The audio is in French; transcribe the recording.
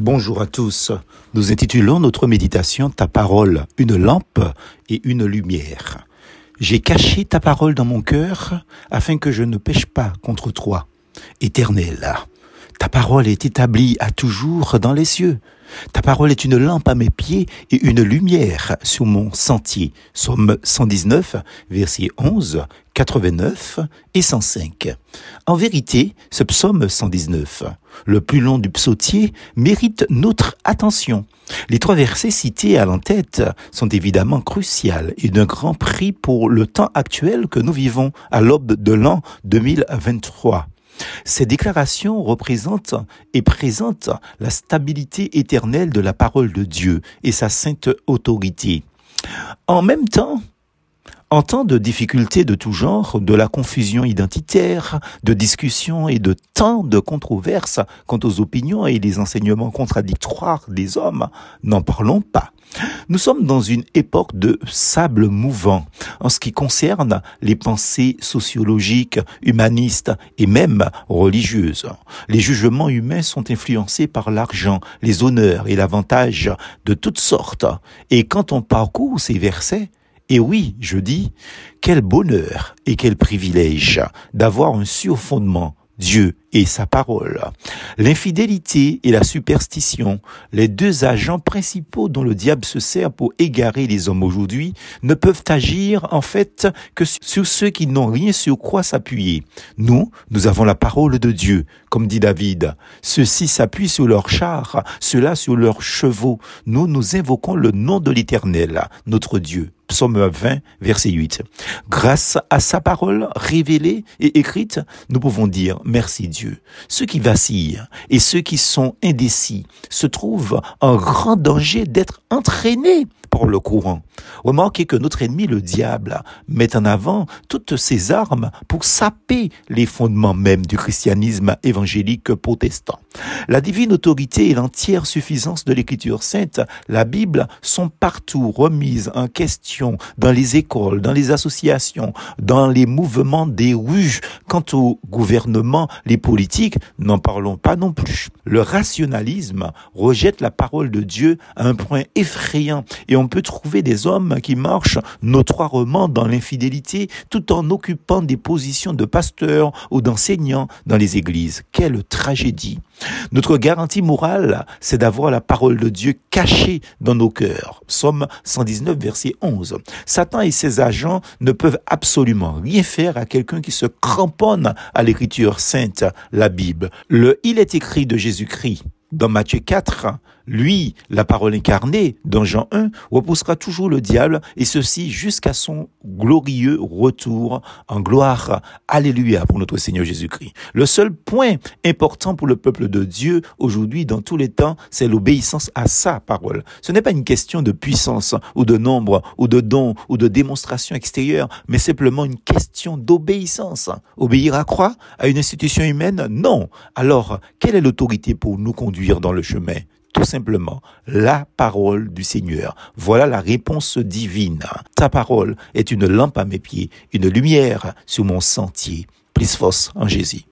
Bonjour à tous. Nous intitulons notre méditation Ta parole, une lampe et une lumière. J'ai caché ta parole dans mon cœur afin que je ne pêche pas contre toi. Éternel, ta parole est établie à toujours dans les cieux. Ta parole est une lampe à mes pieds et une lumière sur mon sentier. Somme 119, versets 11, 89 et 105. En vérité, ce psaume 119, le plus long du psautier, mérite notre attention. Les trois versets cités à l'entête sont évidemment cruciaux et d'un grand prix pour le temps actuel que nous vivons à l'aube de l'an 2023. Ces déclarations représentent et présentent la stabilité éternelle de la parole de Dieu et sa sainte autorité. En même temps, en temps de difficultés de tout genre, de la confusion identitaire, de discussions et de tant de controverses quant aux opinions et les enseignements contradictoires des hommes, n'en parlons pas. Nous sommes dans une époque de sable mouvant en ce qui concerne les pensées sociologiques, humanistes et même religieuses. Les jugements humains sont influencés par l'argent, les honneurs et l'avantage de toutes sortes. Et quand on parcourt ces versets, et oui, je dis, quel bonheur et quel privilège d'avoir un surfondement Dieu et sa parole. L'infidélité et la superstition, les deux agents principaux dont le diable se sert pour égarer les hommes aujourd'hui, ne peuvent agir en fait que sur ceux qui n'ont rien sur quoi s'appuyer. Nous, nous avons la parole de Dieu, comme dit David. Ceux-ci s'appuient sur leurs chars, ceux-là sur leurs chevaux. Nous, nous invoquons le nom de l'Éternel, notre Dieu. Psaume 20, verset 8. Grâce à sa parole révélée et écrite, nous pouvons dire merci Dieu. Ceux qui vacillent et ceux qui sont indécis se trouvent en grand danger d'être entraînés par le courant. Remarquez que notre ennemi, le diable, met en avant toutes ses armes pour saper les fondements même du christianisme évangélique protestant. La divine autorité et l'entière suffisance de l'écriture sainte, la Bible, sont partout remises en question dans les écoles, dans les associations, dans les mouvements des rues. Quant au gouvernement, les politiques, n'en parlons pas non plus. Le rationalisme rejette la parole de Dieu à un point effrayant et on peut trouver des hommes qui marchent notoirement dans l'infidélité tout en occupant des positions de pasteurs ou d'enseignants dans les églises. Quelle tragédie. Notre garantie morale, c'est d'avoir la parole de Dieu cachée dans nos cœurs. Somme 119, verset 11. Satan et ses agents ne peuvent absolument rien faire à quelqu'un qui se cramponne à l'écriture sainte, la Bible. Le il est écrit de Jésus-Christ dans Matthieu 4, lui, la parole incarnée, dans Jean 1, repoussera toujours le diable, et ceci jusqu'à son glorieux retour en gloire. Alléluia pour notre Seigneur Jésus-Christ. Le seul point important pour le peuple de Dieu aujourd'hui, dans tous les temps, c'est l'obéissance à sa parole. Ce n'est pas une question de puissance, ou de nombre, ou de don, ou de démonstration extérieure, mais simplement une question d'obéissance. Obéir à quoi? À une institution humaine? Non. Alors, quelle est l'autorité pour nous conduire dans le chemin? Tout simplement la parole du Seigneur. Voilà la réponse divine. Ta parole est une lampe à mes pieds, une lumière sur mon sentier. Plus force en Jésus.